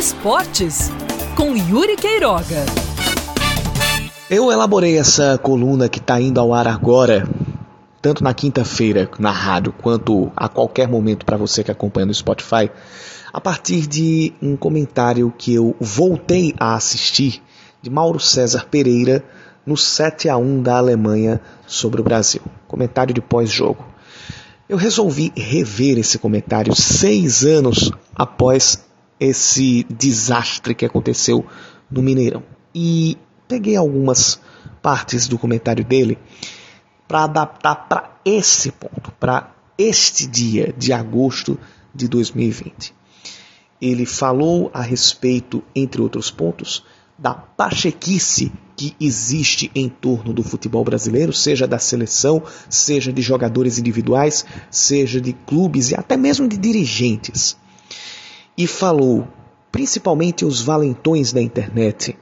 Esportes com Yuri Queiroga. Eu elaborei essa coluna que está indo ao ar agora, tanto na quinta-feira na rádio quanto a qualquer momento para você que acompanha no Spotify, a partir de um comentário que eu voltei a assistir de Mauro César Pereira no 7 a 1 da Alemanha sobre o Brasil. Comentário de pós-jogo. Eu resolvi rever esse comentário seis anos após esse desastre que aconteceu no Mineirão. E peguei algumas partes do comentário dele para adaptar para esse ponto, para este dia de agosto de 2020. Ele falou a respeito, entre outros pontos, da pachequice que existe em torno do futebol brasileiro, seja da seleção, seja de jogadores individuais, seja de clubes e até mesmo de dirigentes. E falou, principalmente os valentões da internet,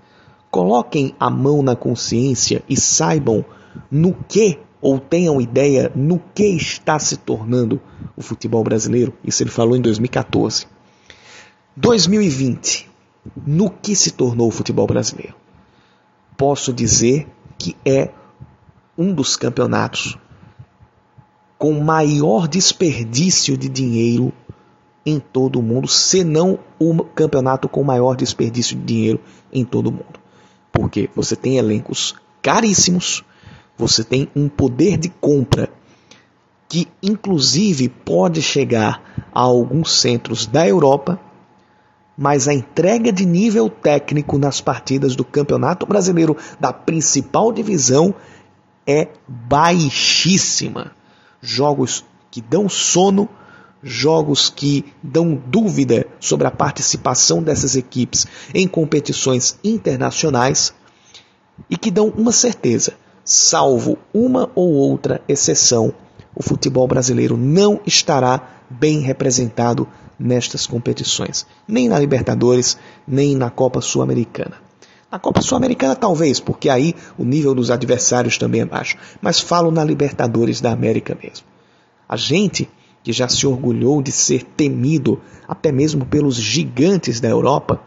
coloquem a mão na consciência e saibam no que ou tenham ideia no que está se tornando o futebol brasileiro. Isso ele falou em 2014. 2020 no que se tornou o futebol brasileiro. Posso dizer que é um dos campeonatos com maior desperdício de dinheiro em todo o mundo, se não o campeonato com maior desperdício de dinheiro em todo o mundo. Porque você tem elencos caríssimos, você tem um poder de compra que inclusive pode chegar a alguns centros da Europa mas a entrega de nível técnico nas partidas do Campeonato Brasileiro da principal divisão é baixíssima. Jogos que dão sono, jogos que dão dúvida sobre a participação dessas equipes em competições internacionais e que dão uma certeza: salvo uma ou outra exceção, o futebol brasileiro não estará bem representado nestas competições, nem na Libertadores, nem na Copa Sul-Americana. Na Copa Sul-Americana, talvez, porque aí o nível dos adversários também é baixo, mas falo na Libertadores da América mesmo. A gente que já se orgulhou de ser temido até mesmo pelos gigantes da Europa,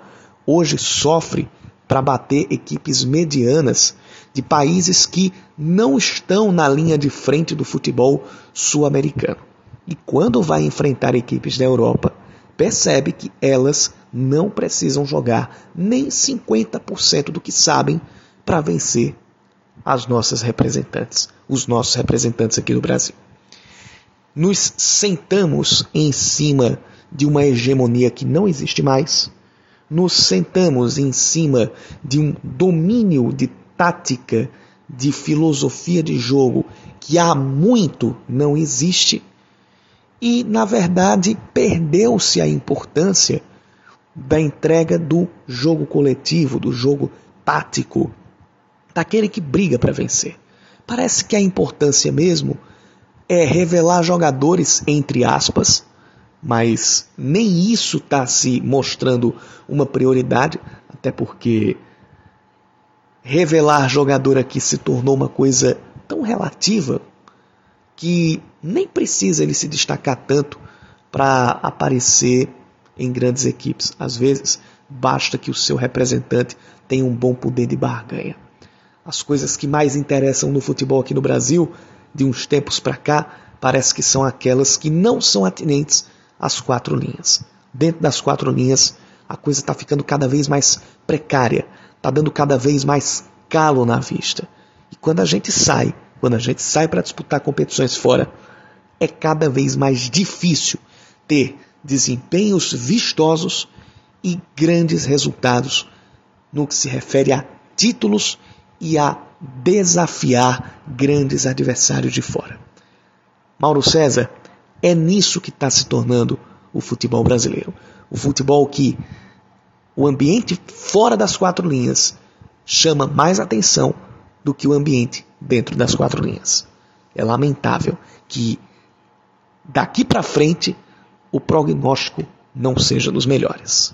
hoje sofre para bater equipes medianas de países que não estão na linha de frente do futebol sul-americano. E quando vai enfrentar equipes da Europa, percebe que elas não precisam jogar nem 50% do que sabem para vencer as nossas representantes, os nossos representantes aqui no Brasil. Nos sentamos em cima de uma hegemonia que não existe mais, nos sentamos em cima de um domínio de tática, de filosofia de jogo que há muito não existe e, na verdade, perdeu-se a importância da entrega do jogo coletivo, do jogo tático, daquele que briga para vencer. Parece que a importância mesmo é revelar jogadores, entre aspas, mas nem isso está se mostrando uma prioridade, até porque revelar jogador aqui se tornou uma coisa tão relativa que nem precisa ele se destacar tanto para aparecer em grandes equipes. Às vezes, basta que o seu representante tenha um bom poder de barganha. As coisas que mais interessam no futebol aqui no Brasil, de uns tempos para cá, parece que são aquelas que não são atinentes às quatro linhas. Dentro das quatro linhas, a coisa está ficando cada vez mais precária, está dando cada vez mais calo na vista. E quando a gente sai, quando a gente sai para disputar competições fora, é cada vez mais difícil ter desempenhos vistosos e grandes resultados no que se refere a títulos e a desafiar grandes adversários de fora. Mauro César, é nisso que está se tornando o futebol brasileiro. O futebol que o ambiente fora das quatro linhas chama mais atenção do que o ambiente dentro das quatro linhas. É lamentável que daqui para frente o prognóstico não seja dos melhores.